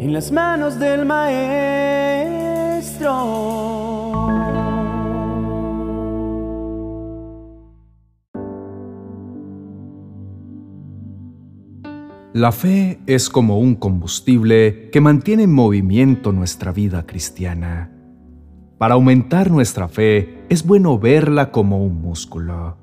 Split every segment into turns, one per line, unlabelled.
en las manos del Maestro.
La fe es como un combustible que mantiene en movimiento nuestra vida cristiana. Para aumentar nuestra fe es bueno verla como un músculo,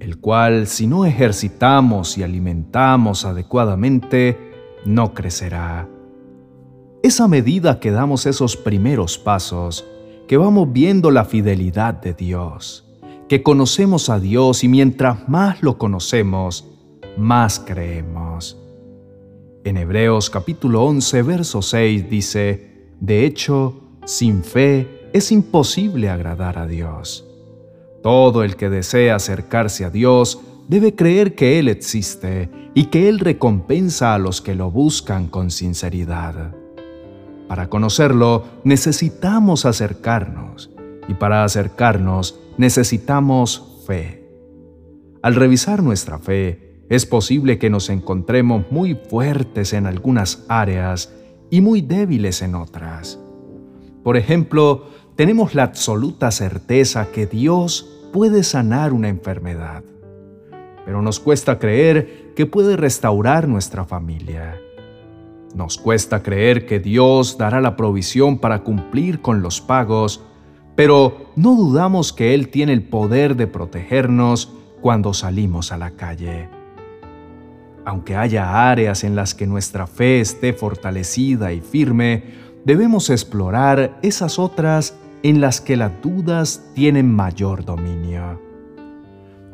el cual si no ejercitamos y alimentamos adecuadamente, no crecerá. Es a medida que damos esos primeros pasos que vamos viendo la fidelidad de Dios, que conocemos a Dios y mientras más lo conocemos, más creemos. En Hebreos capítulo 11, verso 6 dice, De hecho, sin fe es imposible agradar a Dios. Todo el que desea acercarse a Dios debe creer que Él existe y que Él recompensa a los que lo buscan con sinceridad. Para conocerlo necesitamos acercarnos y para acercarnos necesitamos fe. Al revisar nuestra fe, es posible que nos encontremos muy fuertes en algunas áreas y muy débiles en otras. Por ejemplo, tenemos la absoluta certeza que Dios puede sanar una enfermedad, pero nos cuesta creer que puede restaurar nuestra familia. Nos cuesta creer que Dios dará la provisión para cumplir con los pagos, pero no dudamos que Él tiene el poder de protegernos cuando salimos a la calle aunque haya áreas en las que nuestra fe esté fortalecida y firme, debemos explorar esas otras en las que las dudas tienen mayor dominio.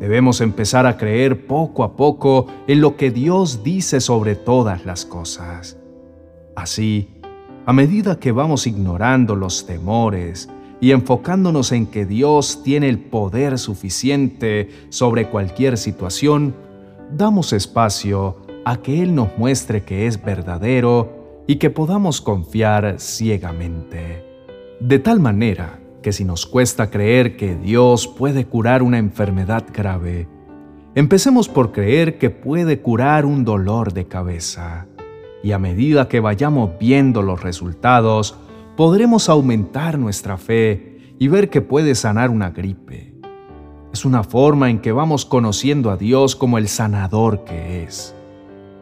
Debemos empezar a creer poco a poco en lo que Dios dice sobre todas las cosas. Así, a medida que vamos ignorando los temores y enfocándonos en que Dios tiene el poder suficiente sobre cualquier situación, damos espacio a que Él nos muestre que es verdadero y que podamos confiar ciegamente. De tal manera que si nos cuesta creer que Dios puede curar una enfermedad grave, empecemos por creer que puede curar un dolor de cabeza. Y a medida que vayamos viendo los resultados, podremos aumentar nuestra fe y ver que puede sanar una gripe es una forma en que vamos conociendo a Dios como el sanador que es.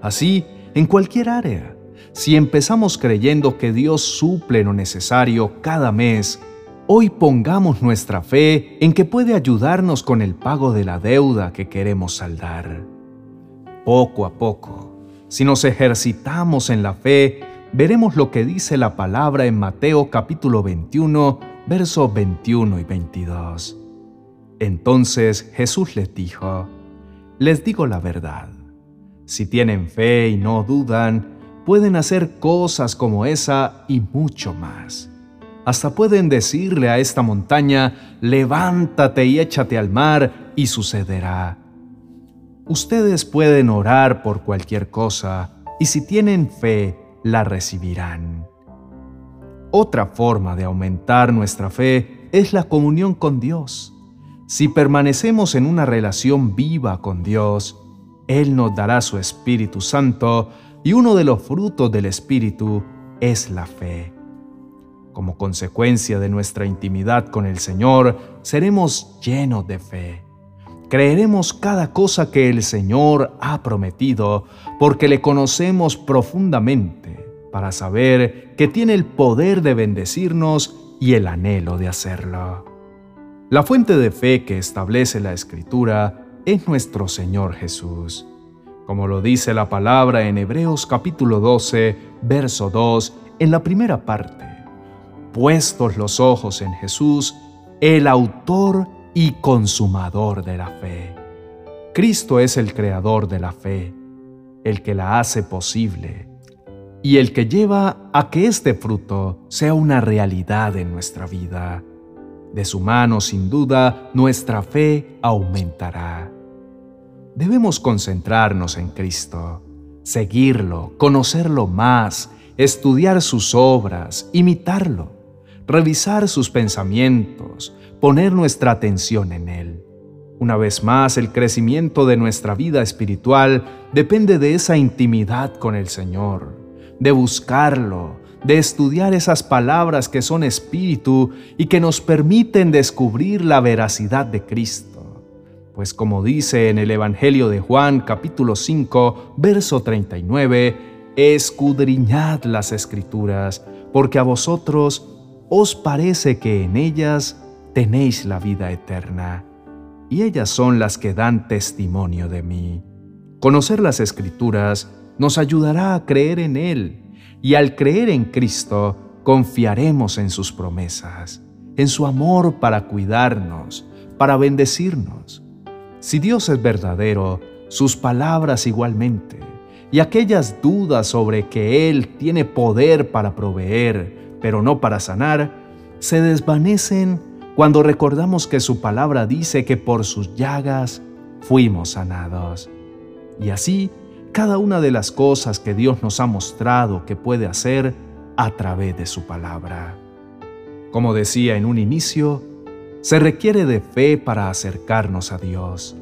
Así, en cualquier área, si empezamos creyendo que Dios suple lo necesario cada mes, hoy pongamos nuestra fe en que puede ayudarnos con el pago de la deuda que queremos saldar. Poco a poco, si nos ejercitamos en la fe, veremos lo que dice la palabra en Mateo capítulo 21, versos 21 y 22. Entonces Jesús les dijo, les digo la verdad, si tienen fe y no dudan, pueden hacer cosas como esa y mucho más. Hasta pueden decirle a esta montaña, levántate y échate al mar, y sucederá. Ustedes pueden orar por cualquier cosa, y si tienen fe, la recibirán. Otra forma de aumentar nuestra fe es la comunión con Dios. Si permanecemos en una relación viva con Dios, Él nos dará su Espíritu Santo y uno de los frutos del Espíritu es la fe. Como consecuencia de nuestra intimidad con el Señor, seremos llenos de fe. Creeremos cada cosa que el Señor ha prometido porque le conocemos profundamente para saber que tiene el poder de bendecirnos y el anhelo de hacerlo. La fuente de fe que establece la Escritura es nuestro Señor Jesús. Como lo dice la palabra en Hebreos capítulo 12, verso 2, en la primera parte. Puestos los ojos en Jesús, el autor y consumador de la fe. Cristo es el creador de la fe, el que la hace posible y el que lleva a que este fruto sea una realidad en nuestra vida. De su mano, sin duda, nuestra fe aumentará. Debemos concentrarnos en Cristo, seguirlo, conocerlo más, estudiar sus obras, imitarlo, revisar sus pensamientos, poner nuestra atención en Él. Una vez más, el crecimiento de nuestra vida espiritual depende de esa intimidad con el Señor, de buscarlo, de estudiar esas palabras que son espíritu y que nos permiten descubrir la veracidad de Cristo. Pues como dice en el Evangelio de Juan capítulo 5, verso 39, escudriñad las escrituras, porque a vosotros os parece que en ellas tenéis la vida eterna, y ellas son las que dan testimonio de mí. Conocer las escrituras nos ayudará a creer en Él, y al creer en Cristo confiaremos en sus promesas, en su amor para cuidarnos, para bendecirnos. Si Dios es verdadero, sus palabras igualmente, y aquellas dudas sobre que Él tiene poder para proveer, pero no para sanar, se desvanecen cuando recordamos que su palabra dice que por sus llagas fuimos sanados. Y así, cada una de las cosas que Dios nos ha mostrado que puede hacer a través de su palabra. Como decía en un inicio, se requiere de fe para acercarnos a Dios.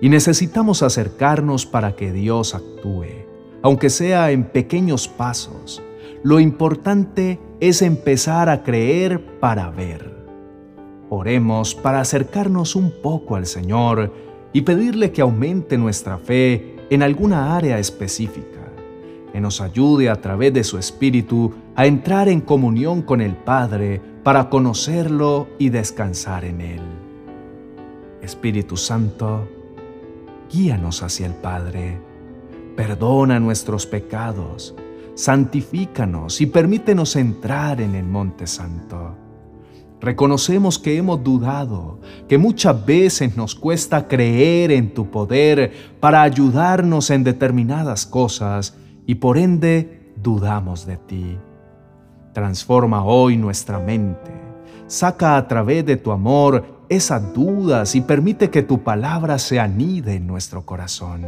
Y necesitamos acercarnos para que Dios actúe, aunque sea en pequeños pasos. Lo importante es empezar a creer para ver. Oremos para acercarnos un poco al Señor y pedirle que aumente nuestra fe en alguna área específica, que nos ayude a través de su Espíritu a entrar en comunión con el Padre para conocerlo y descansar en Él. Espíritu Santo, guíanos hacia el Padre, perdona nuestros pecados, santifícanos y permítenos entrar en el Monte Santo. Reconocemos que hemos dudado, que muchas veces nos cuesta creer en tu poder para ayudarnos en determinadas cosas y por ende dudamos de ti. Transforma hoy nuestra mente. Saca a través de tu amor esas dudas y permite que tu palabra se anide en nuestro corazón.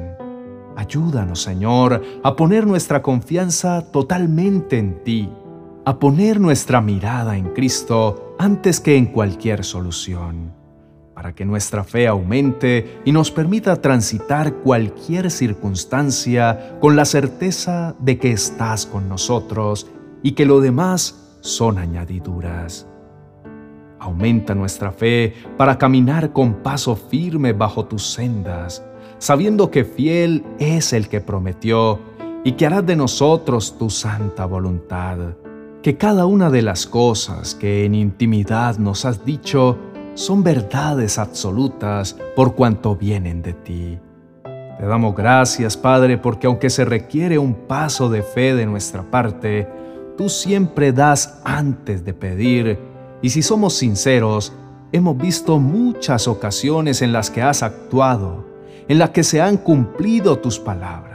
Ayúdanos, Señor, a poner nuestra confianza totalmente en ti, a poner nuestra mirada en Cristo antes que en cualquier solución, para que nuestra fe aumente y nos permita transitar cualquier circunstancia con la certeza de que estás con nosotros y que lo demás son añadiduras. Aumenta nuestra fe para caminar con paso firme bajo tus sendas, sabiendo que fiel es el que prometió y que harás de nosotros tu santa voluntad que cada una de las cosas que en intimidad nos has dicho son verdades absolutas por cuanto vienen de ti. Te damos gracias, Padre, porque aunque se requiere un paso de fe de nuestra parte, tú siempre das antes de pedir, y si somos sinceros, hemos visto muchas ocasiones en las que has actuado, en las que se han cumplido tus palabras.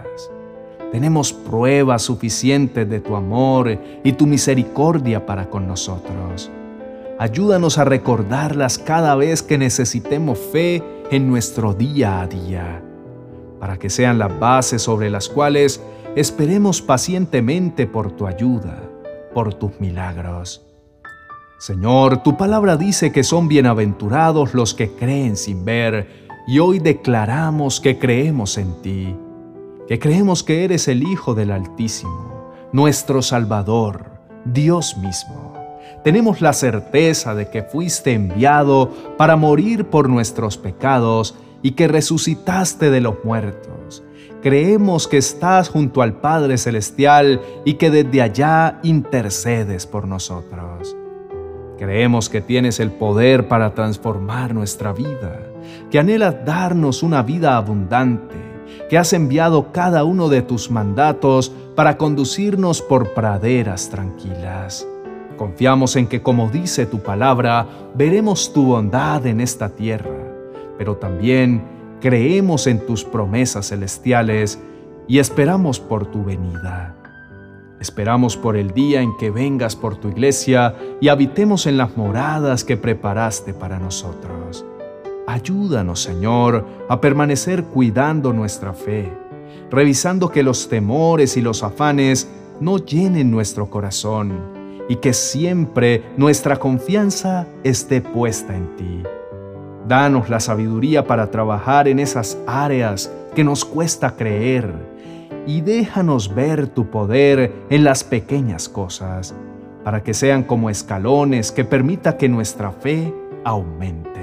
Tenemos pruebas suficientes de tu amor y tu misericordia para con nosotros. Ayúdanos a recordarlas cada vez que necesitemos fe en nuestro día a día, para que sean las bases sobre las cuales esperemos pacientemente por tu ayuda, por tus milagros. Señor, tu palabra dice que son bienaventurados los que creen sin ver, y hoy declaramos que creemos en ti que creemos que eres el Hijo del Altísimo, nuestro Salvador, Dios mismo. Tenemos la certeza de que fuiste enviado para morir por nuestros pecados y que resucitaste de los muertos. Creemos que estás junto al Padre Celestial y que desde allá intercedes por nosotros. Creemos que tienes el poder para transformar nuestra vida, que anhelas darnos una vida abundante que has enviado cada uno de tus mandatos para conducirnos por praderas tranquilas. Confiamos en que, como dice tu palabra, veremos tu bondad en esta tierra, pero también creemos en tus promesas celestiales y esperamos por tu venida. Esperamos por el día en que vengas por tu iglesia y habitemos en las moradas que preparaste para nosotros. Ayúdanos, Señor, a permanecer cuidando nuestra fe, revisando que los temores y los afanes no llenen nuestro corazón y que siempre nuestra confianza esté puesta en ti. Danos la sabiduría para trabajar en esas áreas que nos cuesta creer y déjanos ver tu poder en las pequeñas cosas, para que sean como escalones que permita que nuestra fe aumente.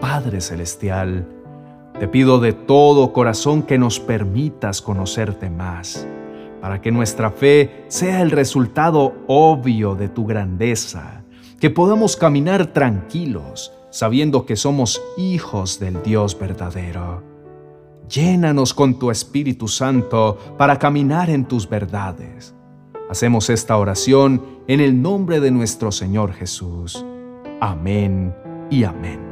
Padre Celestial, te pido de todo corazón que nos permitas conocerte más, para que nuestra fe sea el resultado obvio de tu grandeza, que podamos caminar tranquilos, sabiendo que somos hijos del Dios verdadero. Llénanos con tu Espíritu Santo para caminar en tus verdades. Hacemos esta oración en el nombre de nuestro Señor Jesús. Amén y amén.